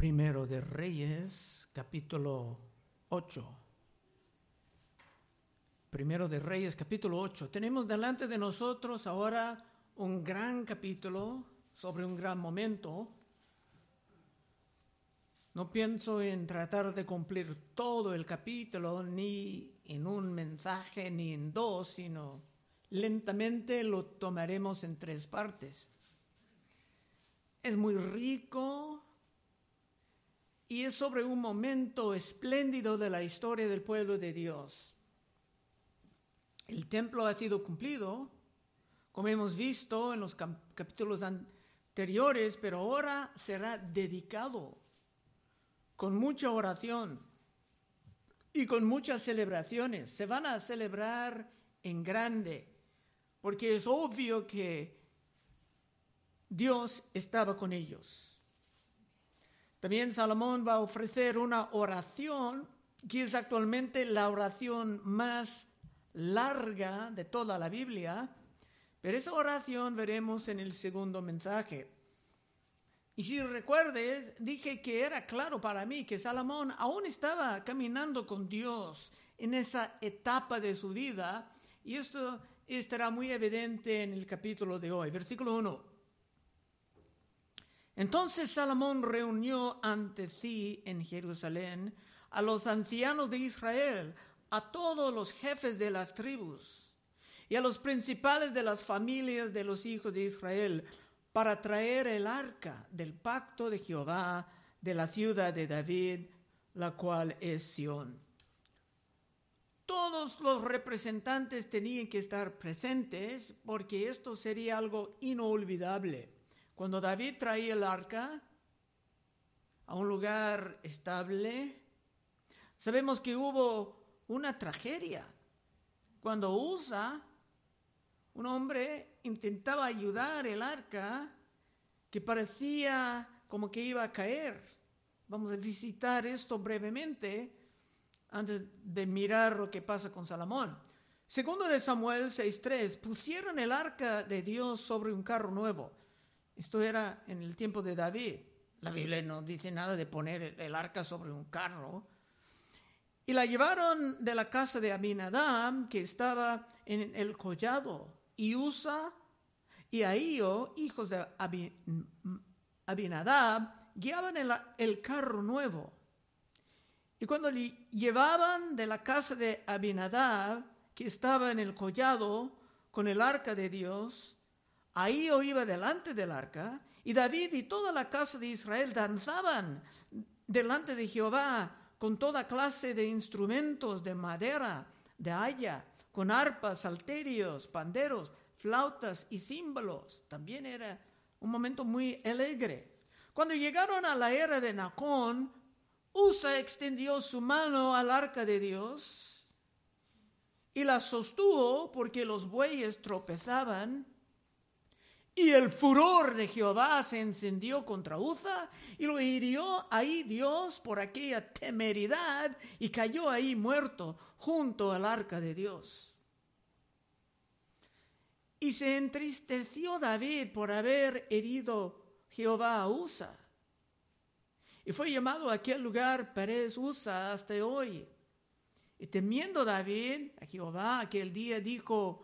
Primero de Reyes, capítulo 8. Primero de Reyes, capítulo 8. Tenemos delante de nosotros ahora un gran capítulo sobre un gran momento. No pienso en tratar de cumplir todo el capítulo, ni en un mensaje, ni en dos, sino lentamente lo tomaremos en tres partes. Es muy rico y es sobre un momento espléndido de la historia del pueblo de Dios. El templo ha sido cumplido, como hemos visto en los capítulos anteriores, pero ahora será dedicado con mucha oración y con muchas celebraciones. Se van a celebrar en grande, porque es obvio que Dios estaba con ellos. También Salomón va a ofrecer una oración que es actualmente la oración más larga de toda la Biblia, pero esa oración veremos en el segundo mensaje. Y si recuerdes, dije que era claro para mí que Salomón aún estaba caminando con Dios en esa etapa de su vida, y esto estará muy evidente en el capítulo de hoy, versículo 1. Entonces Salomón reunió ante sí en Jerusalén a los ancianos de Israel, a todos los jefes de las tribus y a los principales de las familias de los hijos de Israel para traer el arca del pacto de Jehová de la ciudad de David, la cual es Sión. Todos los representantes tenían que estar presentes porque esto sería algo inolvidable cuando David traía el arca a un lugar estable, sabemos que hubo una tragedia. Cuando Usa, un hombre, intentaba ayudar el arca que parecía como que iba a caer. Vamos a visitar esto brevemente antes de mirar lo que pasa con Salomón. Segundo de Samuel 6.3, pusieron el arca de Dios sobre un carro nuevo esto era en el tiempo de David. La Biblia no dice nada de poner el arca sobre un carro. Y la llevaron de la casa de Abinadab, que estaba en el collado, y Usa y Ahío, hijos de Abinadab, guiaban el, el carro nuevo. Y cuando le llevaban de la casa de Abinadab, que estaba en el collado, con el arca de Dios, Ahí iba delante del arca y David y toda la casa de Israel danzaban delante de Jehová con toda clase de instrumentos de madera, de haya, con arpas, salterios, panderos, flautas y címbalos. También era un momento muy alegre. Cuando llegaron a la era de Nacón, Usa extendió su mano al arca de Dios y la sostuvo porque los bueyes tropezaban y el furor de Jehová se encendió contra Uza y lo hirió ahí Dios por aquella temeridad y cayó ahí muerto junto al arca de Dios. Y se entristeció David por haber herido Jehová a Uza. Y fue llamado aquel lugar Pérez Usa hasta hoy. Y temiendo David a Jehová aquel día dijo,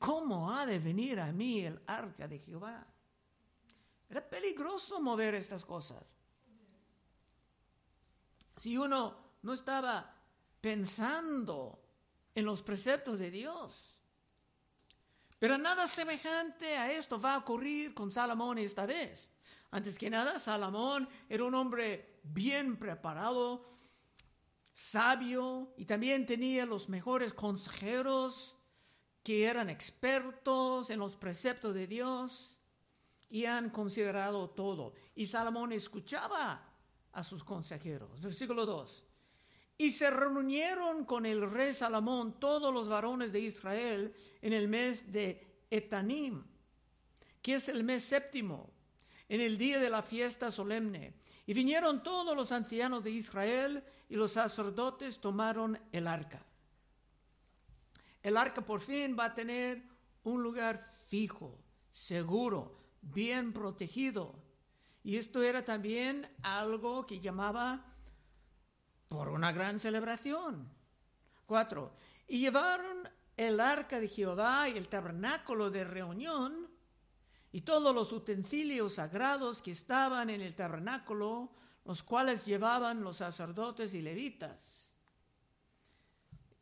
¿cómo ha de venir a mí el arca de Jehová? Era peligroso mover estas cosas. Si uno no estaba pensando en los preceptos de Dios. Pero nada semejante a esto va a ocurrir con Salomón esta vez. Antes que nada, Salomón era un hombre bien preparado, sabio y también tenía los mejores consejeros que eran expertos en los preceptos de Dios y han considerado todo. Y Salomón escuchaba a sus consejeros. Versículo 2. Y se reunieron con el rey Salomón todos los varones de Israel en el mes de Etanim, que es el mes séptimo, en el día de la fiesta solemne. Y vinieron todos los ancianos de Israel y los sacerdotes tomaron el arca el arca por fin va a tener un lugar fijo, seguro, bien protegido. Y esto era también algo que llamaba por una gran celebración. Cuatro. Y llevaron el arca de Jehová y el tabernáculo de reunión y todos los utensilios sagrados que estaban en el tabernáculo, los cuales llevaban los sacerdotes y levitas.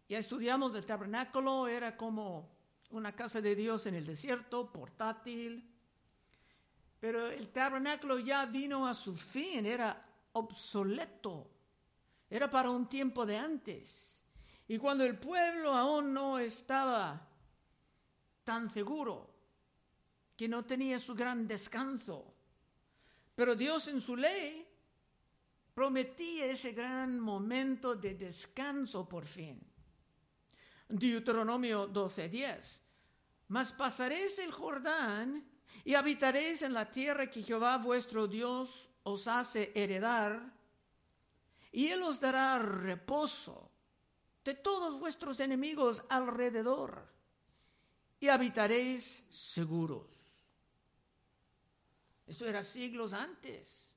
Ya estudiamos el tabernáculo, era como una casa de Dios en el desierto, portátil, pero el tabernáculo ya vino a su fin, era obsoleto, era para un tiempo de antes. Y cuando el pueblo aún no estaba tan seguro, que no tenía su gran descanso, pero Dios en su ley prometía ese gran momento de descanso por fin. Deuteronomio 12:10. Mas pasaréis el Jordán y habitaréis en la tierra que Jehová vuestro Dios os hace heredar, y Él os dará reposo de todos vuestros enemigos alrededor, y habitaréis seguros. Esto era siglos antes,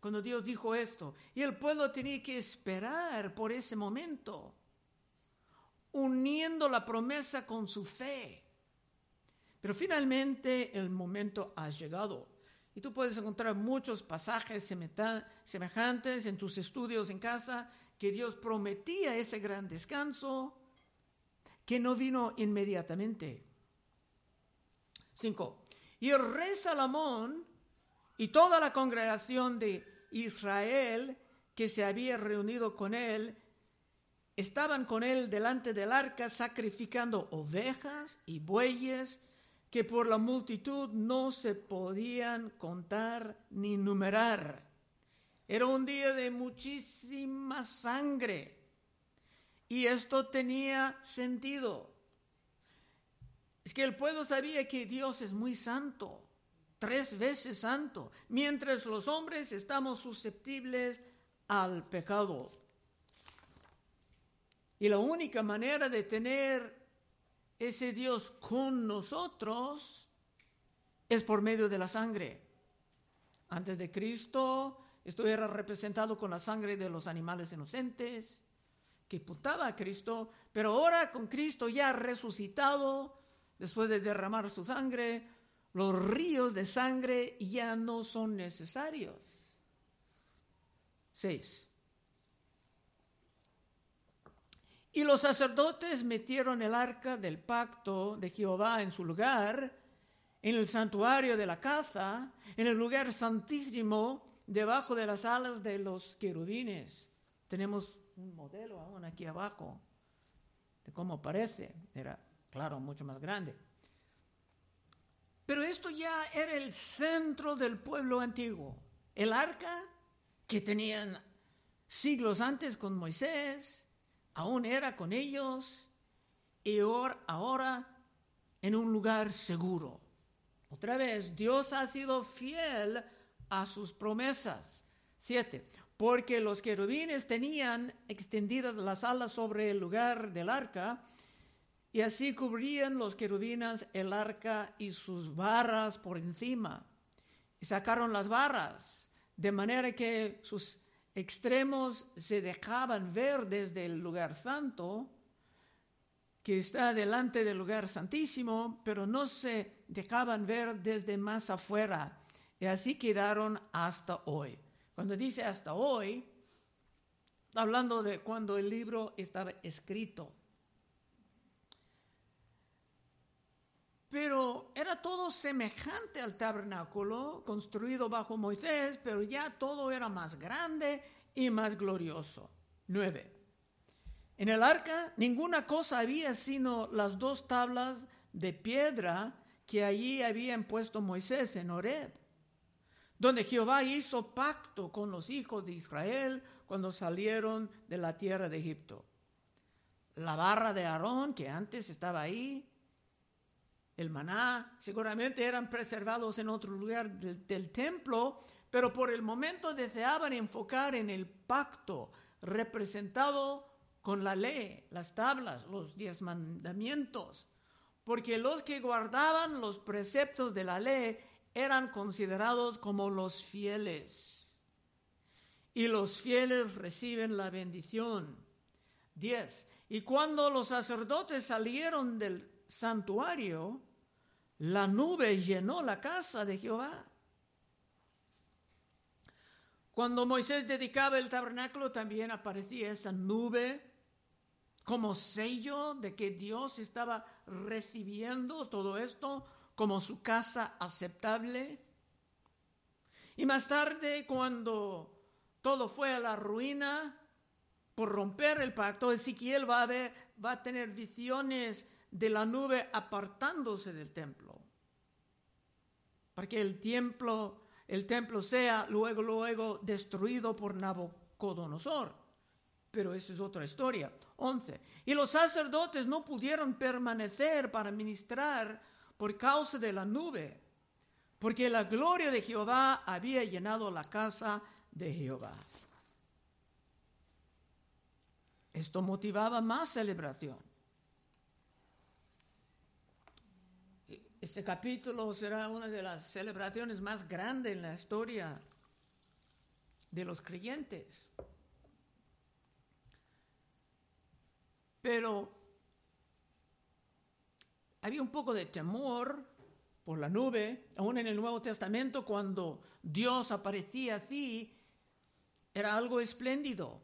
cuando Dios dijo esto, y el pueblo tenía que esperar por ese momento, uniendo la promesa con su fe. Pero finalmente el momento ha llegado. Y tú puedes encontrar muchos pasajes semejantes en tus estudios en casa que Dios prometía ese gran descanso que no vino inmediatamente. 5. Y el rey Salomón y toda la congregación de Israel que se había reunido con él, estaban con él delante del arca sacrificando ovejas y bueyes que por la multitud no se podían contar ni numerar. Era un día de muchísima sangre. Y esto tenía sentido. Es que el pueblo sabía que Dios es muy santo, tres veces santo, mientras los hombres estamos susceptibles al pecado. Y la única manera de tener ese Dios con nosotros es por medio de la sangre. Antes de Cristo, esto era representado con la sangre de los animales inocentes que puntaba a Cristo, pero ahora con Cristo ya resucitado, después de derramar su sangre, los ríos de sangre ya no son necesarios. 6. Y los sacerdotes metieron el arca del pacto de Jehová en su lugar, en el santuario de la casa, en el lugar santísimo debajo de las alas de los querubines. Tenemos un modelo aún aquí abajo de cómo parece. Era, claro, mucho más grande. Pero esto ya era el centro del pueblo antiguo. El arca que tenían siglos antes con Moisés, aún era con ellos y ahora en un lugar seguro. Otra vez, Dios ha sido fiel a sus promesas. Siete, porque los querubines tenían extendidas las alas sobre el lugar del arca, y así cubrían los querubines el arca y sus barras por encima. Y sacaron las barras, de manera que sus extremos se dejaban ver desde el lugar santo, que está delante del lugar santísimo, pero no se dejaban ver desde más afuera y así quedaron hasta hoy. Cuando dice hasta hoy, hablando de cuando el libro estaba escrito. Pero era todo semejante al tabernáculo construido bajo Moisés, pero ya todo era más grande y más glorioso. 9. En el arca ninguna cosa había sino las dos tablas de piedra que allí habían puesto Moisés en Horeb donde Jehová hizo pacto con los hijos de Israel cuando salieron de la tierra de Egipto. La barra de Aarón, que antes estaba ahí, el maná, seguramente eran preservados en otro lugar del, templo, pero por el momento deseaban enfocar en el pacto representado con la ley, las tablas, los diez mandamientos, porque los que guardaban los preceptos de la ley eran considerados como los fieles. Y los fieles reciben la bendición. 10. Y cuando los sacerdotes salieron del santuario, la nube llenó la casa de Jehová. Cuando Moisés dedicaba el tabernáculo también aparecía esa nube como sello de que Dios estaba recibiendo todo esto como su casa aceptable. Y más tarde, cuando todo fue a la ruina por romper el pacto, Ezequiel va a, ver, va a tener visiones de la nube apartándose del templo. Para que el templo el templo sea luego, luego destruido por Nabucodonosor. Pero eso es otra historia. 11. Y los sacerdotes no pudieron permanecer para ministrar por causa de la nube, porque la gloria de Jehová había llenado la casa de Jehová. Esto motivaba más celebración. Este capítulo será una de las celebraciones más grandes en la historia de los creyentes. Pero había un poco de temor por la nube, aún en el Nuevo Testamento, cuando Dios aparecía así, era algo espléndido.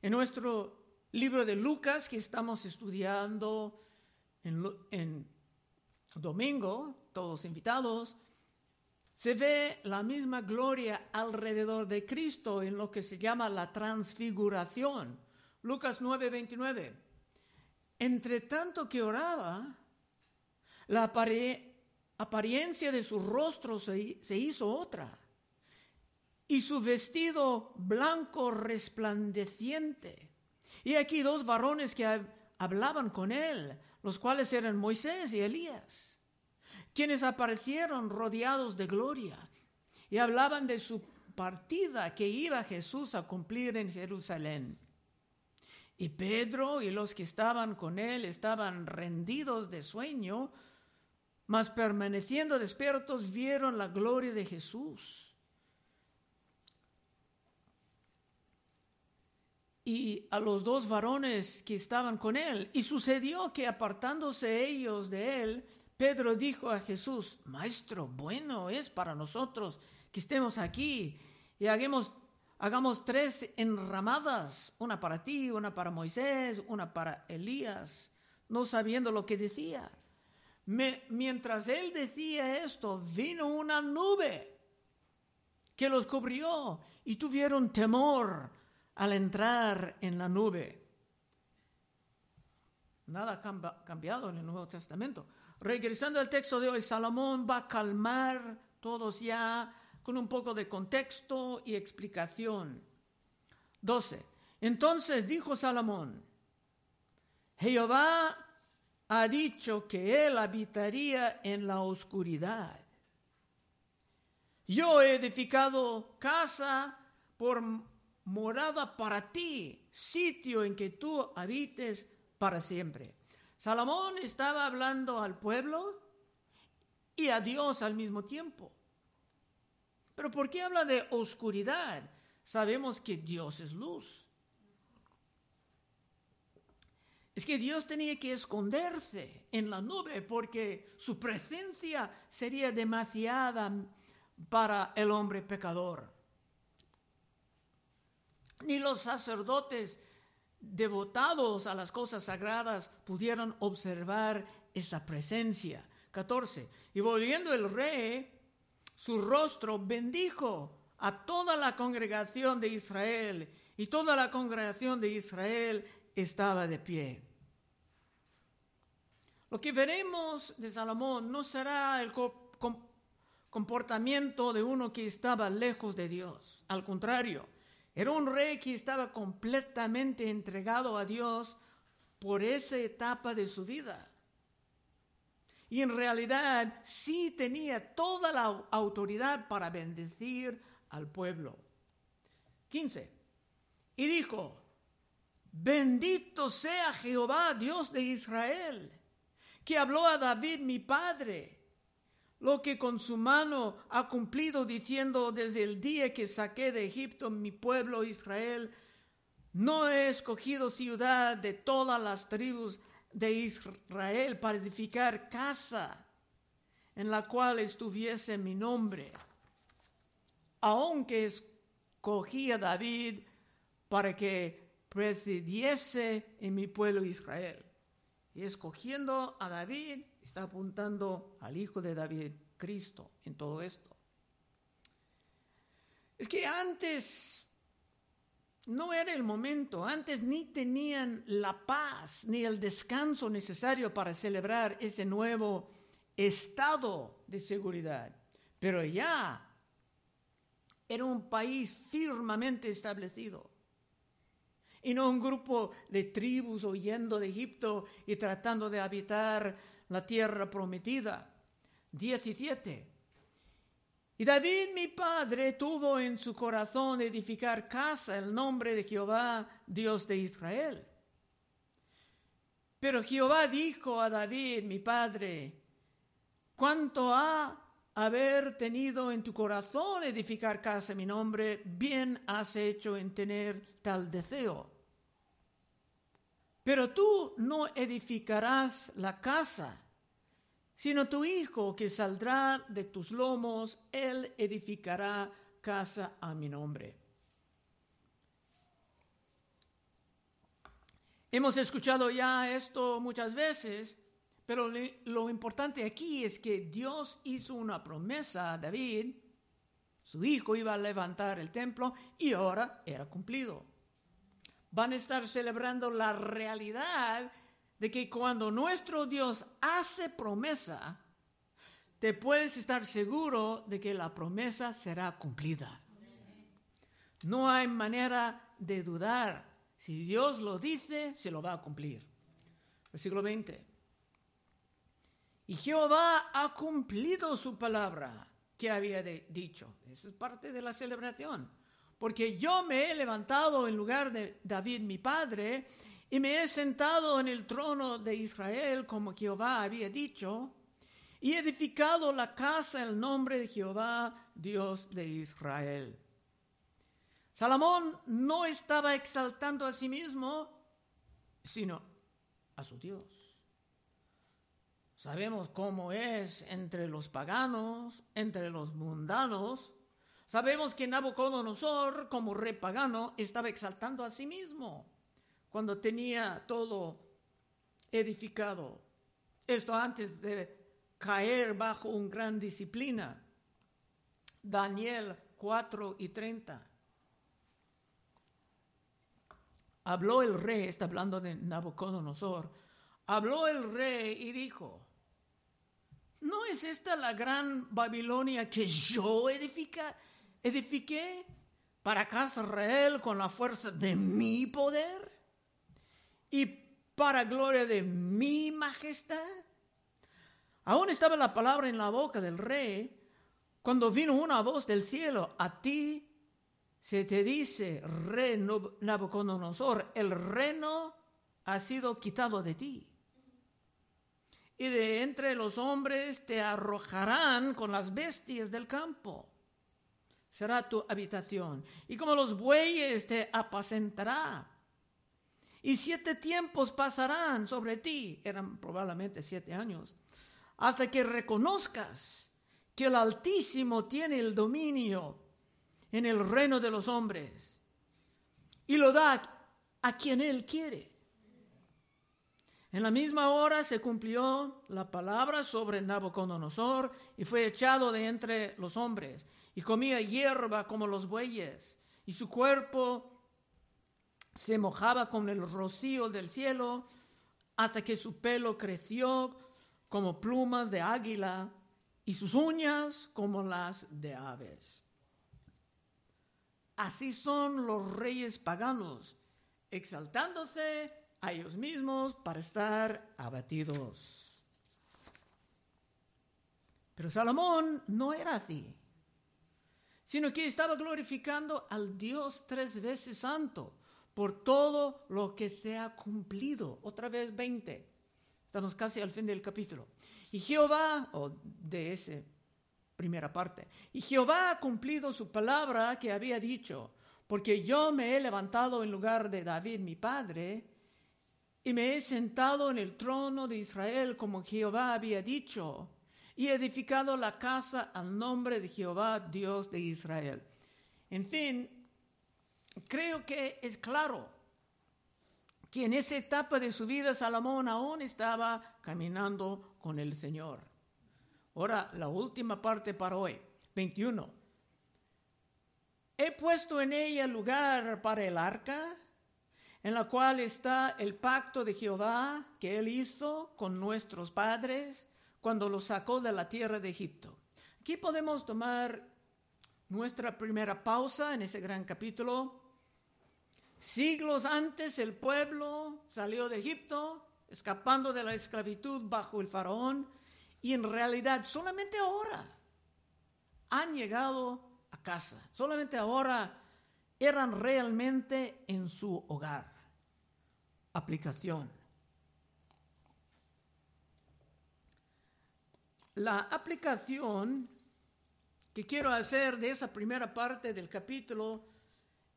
En nuestro libro de Lucas, que estamos estudiando en, domingo, todos invitados, se ve la misma gloria alrededor de Cristo en lo que se llama la transfiguración. Lucas 9:29. Entre tanto que oraba, la apariencia de su rostro se, se hizo otra y su vestido blanco resplandeciente. Y aquí dos varones que hablaban con él, los cuales eran Moisés y Elías, quienes aparecieron rodeados de gloria y hablaban de su partida que iba Jesús a cumplir en Jerusalén. Y Pedro y los que estaban con él estaban rendidos de sueño, mas permaneciendo despiertos vieron la gloria de Jesús y a los dos varones que estaban con él. Y sucedió que apartándose ellos de él, Pedro dijo a Jesús, Maestro, bueno es para nosotros que estemos aquí y hagamos, hagamos tres enramadas, una para ti, una para Moisés, una para Elías, no sabiendo lo que decía. mientras él decía esto, vino una nube que los cubrió y tuvieron temor al entrar en la nube. Nada ha cambiado en el Nuevo Testamento. Regresando al texto de hoy, Salomón va a calmar todos ya con un poco de contexto y explicación. 12. Entonces dijo Salomón, Jehová ha dicho que él habitaría en la oscuridad. Yo he edificado casa por morada para ti, sitio en que tú habites para siempre. Salomón estaba hablando al pueblo y a Dios al mismo tiempo. Pero ¿por qué habla de oscuridad? Sabemos que Dios es luz. Es que Dios tenía que esconderse en la nube porque su presencia sería demasiada para el hombre pecador ni los sacerdotes devotados a las cosas sagradas pudieron observar esa presencia. 14. Y volviendo el rey, su rostro bendijo a toda la congregación de Israel y toda la congregación de Israel estaba de pie. Lo que veremos de Salomón no será el comportamiento de uno que estaba lejos de Dios. Al contrario, era un rey que estaba completamente entregado a Dios por esa etapa de su vida. Y en realidad sí tenía toda la autoridad para bendecir al pueblo. 15. Y dijo, bendito sea Jehová, Dios de Israel, que habló a David mi padre lo que con su mano ha cumplido diciendo desde el día que saqué de Egipto mi pueblo Israel, no he escogido ciudad de todas las tribus de Israel para edificar casa en la cual estuviese mi nombre, aunque escogí a David para que presidiese en mi pueblo Israel. Y escogiendo a David, está apuntando al hijo de David, Cristo, en todo esto. Es que antes no era el momento, antes ni tenían la paz ni el descanso necesario para celebrar ese nuevo estado de seguridad. Pero ya era un país firmemente establecido y no un grupo de tribus huyendo de Egipto y tratando de habitar la tierra prometida. 17. Y David mi padre tuvo en su corazón edificar casa el nombre de Jehová, Dios de Israel. Pero Jehová dijo a David mi padre, cuánto ha haber tenido en tu corazón edificar casa mi nombre, bien has hecho en tener tal deseo. Pero tú no edificarás la casa, sino tu hijo que saldrá de tus lomos, él edificará casa a mi nombre. Hemos escuchado ya esto muchas veces, pero lo importante aquí es que Dios hizo una promesa a David, su hijo iba a levantar el templo y ahora era cumplido van a estar celebrando la realidad de que cuando nuestro Dios hace promesa, te puedes estar seguro de que la promesa será cumplida. No hay manera de dudar. Si Dios lo dice, se lo va a cumplir. Versículo 20. Y Jehová ha cumplido su palabra que había dicho. Eso es parte de la celebración porque yo me he levantado en lugar de David mi padre, y me he sentado en el trono de Israel como Jehová había dicho, y he edificado la casa en el nombre de Jehová, Dios de Israel. Salomón no estaba exaltando a sí mismo, sino a su Dios. Sabemos cómo es entre los paganos, entre los mundanos, Sabemos que Nabucodonosor, como rey pagano, estaba exaltando a sí mismo cuando tenía todo edificado. Esto antes de caer bajo una gran disciplina. Daniel 4 y 30. Habló el rey, está hablando de Nabucodonosor, habló el rey y dijo, ¿no es esta la gran Babilonia que yo edifica? Edifiqué para casa Israel con la fuerza de mi poder y para gloria de mi majestad. Aún estaba la palabra en la boca del rey cuando vino una voz del cielo, a ti se te dice, rey Nabucodonosor, el reino ha sido quitado de ti. Y de entre los hombres te arrojarán con las bestias del campo será tu habitación, y como los bueyes te apacentará. Y siete tiempos pasarán sobre ti, eran probablemente siete años, hasta que reconozcas que el Altísimo tiene el dominio en el reino de los hombres. Y lo da a quien Él quiere. En la misma hora se cumplió la palabra sobre Nabucodonosor y fue echado de entre los hombres y comía hierba como los bueyes, y su cuerpo se mojaba con el rocío del cielo hasta que su pelo creció como plumas de águila y sus uñas como las de aves. Así son los reyes paganos, exaltándose a ellos mismos para estar abatidos. Pero Salomón no era así sino que estaba glorificando al Dios tres veces santo por todo lo que se ha cumplido. Otra vez 20. Estamos casi al fin del capítulo. Y Jehová, o de esa primera parte, y Jehová ha cumplido su palabra que había dicho, porque yo me he levantado en lugar de David mi padre, y me he sentado en el trono de Israel como Jehová había dicho, y edificado la casa al nombre de Jehová, Dios de Israel. En fin, creo que es claro que en esa etapa de su vida Salomón aún estaba caminando con el Señor. Ahora, la última parte para hoy, 21. He puesto en ella lugar para el arca en la cual está el pacto de Jehová que él hizo con nuestros padres cuando los sacó de la tierra de Egipto. Aquí podemos tomar nuestra primera pausa en ese gran capítulo. Siglos antes el pueblo salió de Egipto, escapando de la esclavitud bajo el faraón, y en realidad solamente ahora han llegado a casa, solamente ahora eran realmente en su hogar aplicación. La aplicación que quiero hacer de esa primera parte del capítulo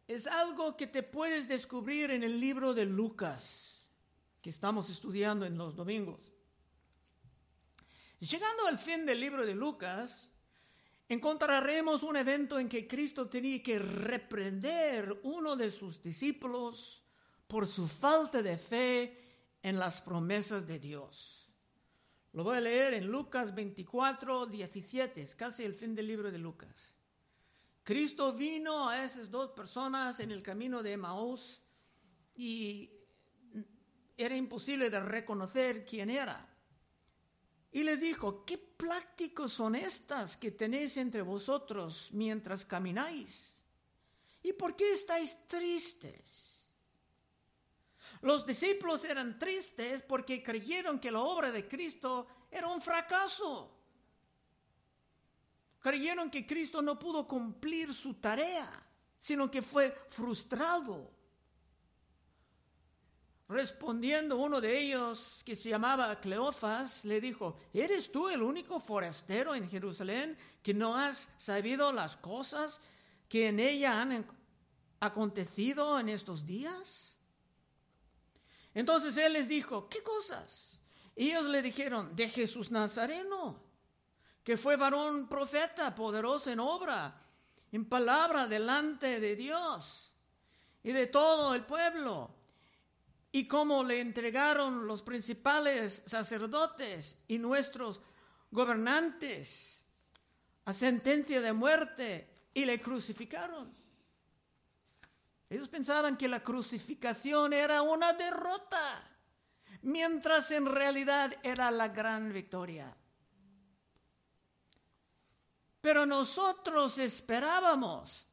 es algo que te puedes descubrir en el libro de Lucas, que estamos estudiando en los domingos. Llegando al fin del libro de Lucas, encontraremos un evento en que Cristo tenía que reprender uno de sus discípulos por su falta de fe en las promesas de Dios. Lo voy a leer en Lucas 24, 17, es casi el fin del libro de Lucas. Cristo vino a esas dos personas en el camino de Emaús y era imposible de reconocer quién era. Y les dijo, ¿qué pláticos son estas que tenéis entre vosotros mientras camináis? ¿Y por qué estáis tristes? Los discípulos eran tristes porque creyeron que la obra de Cristo era un fracaso. Creyeron que Cristo no pudo cumplir su tarea, sino que fue frustrado. Respondiendo uno de ellos, que se llamaba Cleofas, le dijo, ¿eres tú el único forastero en Jerusalén que no has sabido las cosas que en ella han acontecido en estos días? Entonces él les dijo, ¿qué cosas? Y ellos le dijeron, de Jesús Nazareno, que fue varón profeta, poderoso en obra, en palabra delante de Dios y de todo el pueblo. Y cómo le entregaron los principales sacerdotes y nuestros gobernantes a sentencia de muerte y le crucificaron. Ellos pensaban que la crucificación era una derrota, mientras en realidad era la gran victoria. Pero nosotros esperábamos,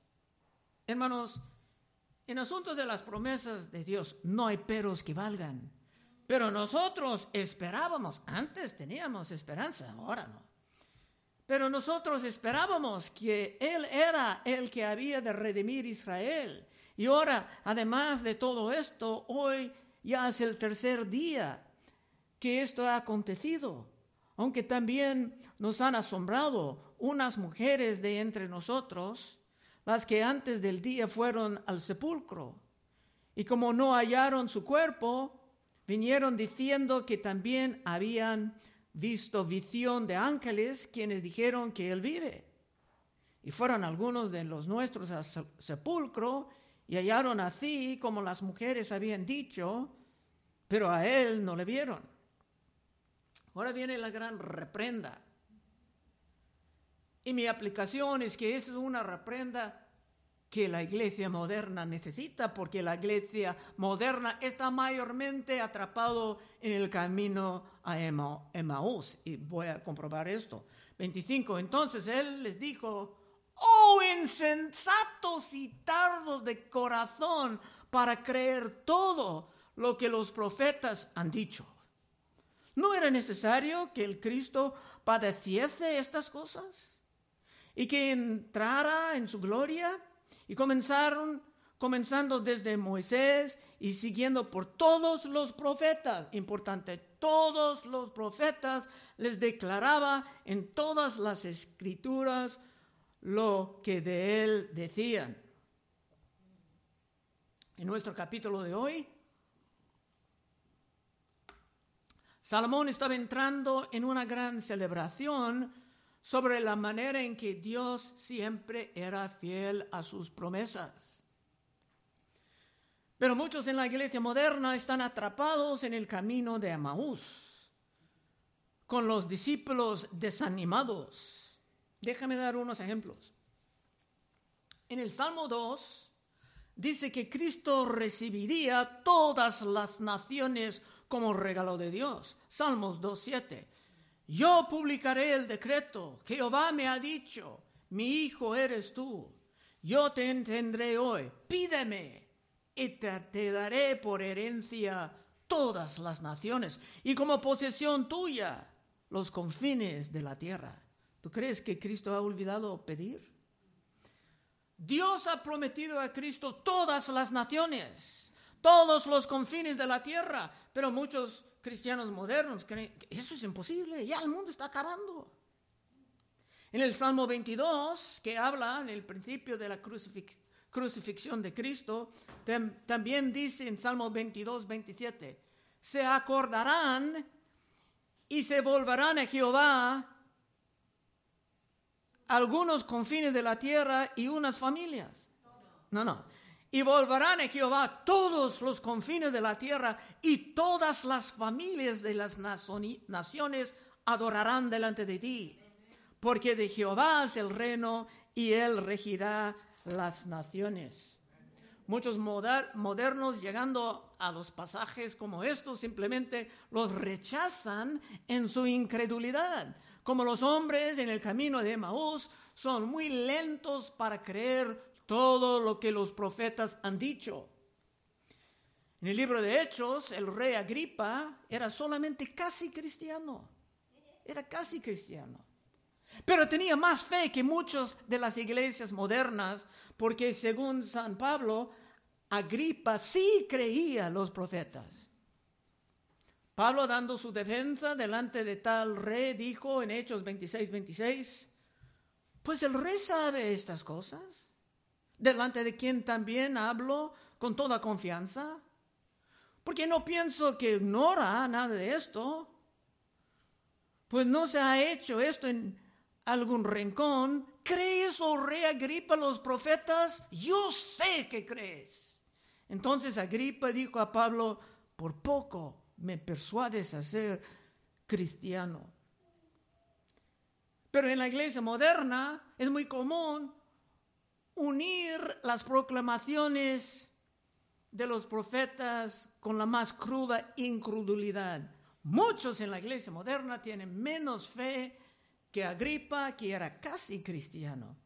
hermanos, en asuntos de las promesas de Dios no hay peros que valgan. Pero nosotros esperábamos, antes teníamos esperanza, ahora no. Pero nosotros esperábamos que Él era el que había de redimir Israel y ahora, además de todo esto, hoy ya es el tercer día que esto ha acontecido, aunque también nos han asombrado unas mujeres de entre nosotros, las que antes del día fueron al sepulcro, y como no hallaron su cuerpo, vinieron diciendo que también habían visto visión de ángeles quienes dijeron que él vive. Y fueron algunos de los nuestros al sepulcro y hallaron así como las mujeres habían dicho, pero a él no le vieron. Ahora viene la gran reprenda. Y mi aplicación es que es una reprenda que la iglesia moderna necesita, porque la iglesia moderna está mayormente atrapado en el camino a Emmaús. Y voy a comprobar esto. 25. Entonces él les dijo, Oh insensatos y tardos de corazón para creer todo lo que los profetas han dicho. ¿No era necesario que el Cristo padeciese estas cosas? Y que entrara en su gloria y comenzaron comenzando desde Moisés y siguiendo por todos los profetas. Importante, todos los profetas les declaraba en todas las escrituras lo que de él decían. En nuestro capítulo de hoy, Salomón estaba entrando en una gran celebración sobre la manera en que Dios siempre era fiel a sus promesas. Pero muchos en la iglesia moderna están atrapados en el camino de Amaús, con los discípulos desanimados. Déjame dar unos ejemplos. En el Salmo 2 dice que Cristo recibiría todas las naciones como regalo de Dios. Salmos 2.7. Yo publicaré el decreto. Jehová me ha dicho, mi hijo eres tú. Yo te entendré hoy. Pídeme y te, daré por herencia todas las naciones y como posesión tuya los confines de la tierra. ¿Tú crees que Cristo ha olvidado pedir? Dios ha prometido a Cristo todas las naciones, todos los confines de la tierra, pero muchos cristianos modernos creen que eso es imposible, ya el mundo está acabando. En el Salmo 22, que habla en el principio de la crucifixión de Cristo, también dice en Salmo 22, 27, se acordarán y se volverán a Jehová algunos confines de la tierra y unas familias. No, no y volverán a Jehová todos los confines de la tierra y todas las familias de las naciones adorarán delante de ti. Porque de Jehová es el reino y él regirá las naciones. Muchos modernos llegando a los pasajes como estos simplemente los rechazan en su incredulidad. Como los hombres en el camino de Maús son muy lentos para creer todo lo que los profetas han dicho. En el libro de Hechos, el rey Agripa era solamente casi cristiano. Era casi cristiano. Pero tenía más fe que muchas de las iglesias modernas, porque según San Pablo, Agripa sí creía los profetas. Pablo, dando su defensa delante de tal rey, dijo en Hechos 26, 26, pues el rey sabe estas cosas delante de quien también hablo con toda confianza, porque no pienso que ignora nada de esto, pues no se ha hecho esto en algún rincón. ¿Crees, oh rey Agripa, los profetas? Yo sé que crees. Entonces Agripa dijo a Pablo, por poco me persuades a ser cristiano. Pero en la iglesia moderna es muy común unir las proclamaciones de los profetas con la más cruda incredulidad. Muchos en la iglesia moderna tienen menos fe que Agripa, que era casi cristiano.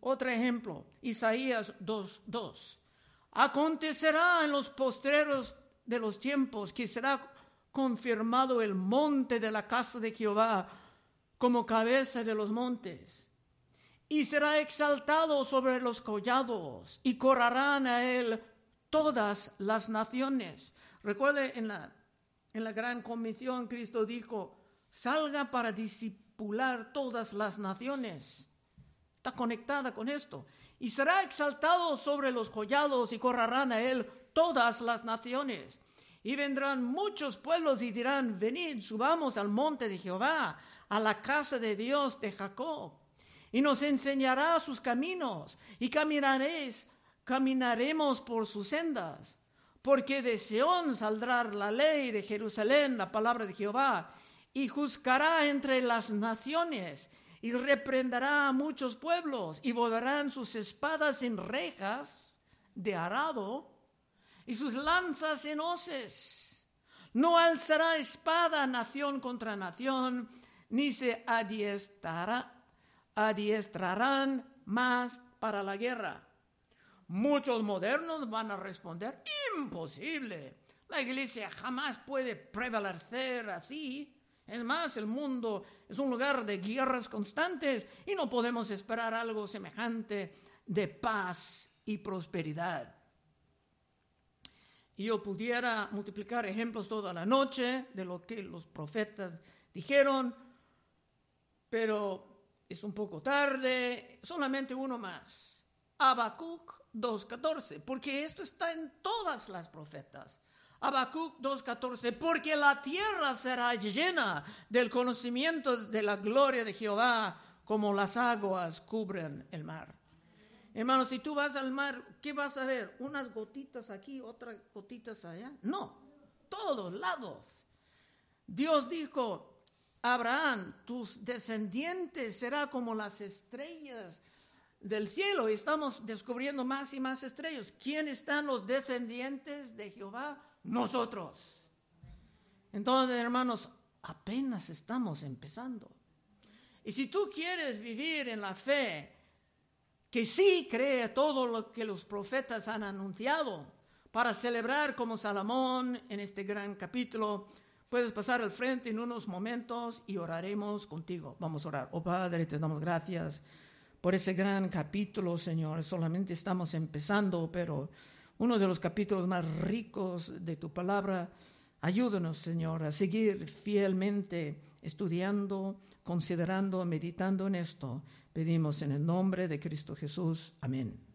Otro ejemplo, Isaías 2.2. Acontecerá en los postreros de los tiempos que será confirmado el monte de la casa de Jehová como cabeza de los montes y será exaltado sobre los collados y correrán a él todas las naciones. Recuerde en la, en la gran comisión Cristo dijo, salga para disipular todas las naciones. Está conectada con esto. Y será exaltado sobre los collados y correrán a él todas las naciones. Y vendrán muchos pueblos y dirán, venid, subamos al monte de Jehová, a la casa de Dios de Jacob y nos enseñará sus caminos y caminaréis, caminaremos por sus sendas. Porque de Seón saldrá la ley de Jerusalén, la palabra de Jehová, y juzgará entre las naciones y reprenderá a muchos pueblos y volverán sus espadas en rejas de arado y sus lanzas en hoces. No alzará espada nación contra nación, ni se adiestrará adiestrarán más para la guerra. Muchos modernos van a responder, imposible. La iglesia jamás puede prevalecer así. Es más, el mundo es un lugar de guerras constantes y no podemos esperar algo semejante de paz y prosperidad. Y yo pudiera multiplicar ejemplos toda la noche de lo que los profetas dijeron, pero es un poco tarde, solamente uno más. Habacuc 2.14, porque esto está en todas las profetas. Habacuc 2.14, porque la tierra será llena del conocimiento de la gloria de Jehová, como las aguas cubren el mar. Hermano, si tú vas al mar, ¿qué vas a ver? ¿Unas gotitas aquí, otras gotitas allá? No, todos lados. Dios dijo, Abraham, tus descendientes será como las estrellas del cielo. Y estamos descubriendo más y más estrellas. ¿Quién están los descendientes de Jehová? Nosotros. Entonces, hermanos, apenas estamos empezando. Y si tú quieres vivir en la fe, que sí cree todo lo que los profetas han anunciado, para celebrar como Salomón en este gran capítulo, puedes pasar al frente en unos momentos y oraremos contigo. Vamos a orar. Oh Padre, te damos gracias por ese gran capítulo, Señor. Solamente estamos empezando, pero uno de los capítulos más ricos de tu palabra. Ayúdanos, Señor, a seguir fielmente estudiando, considerando, meditando en esto. Pedimos en el nombre de Cristo Jesús. Amén.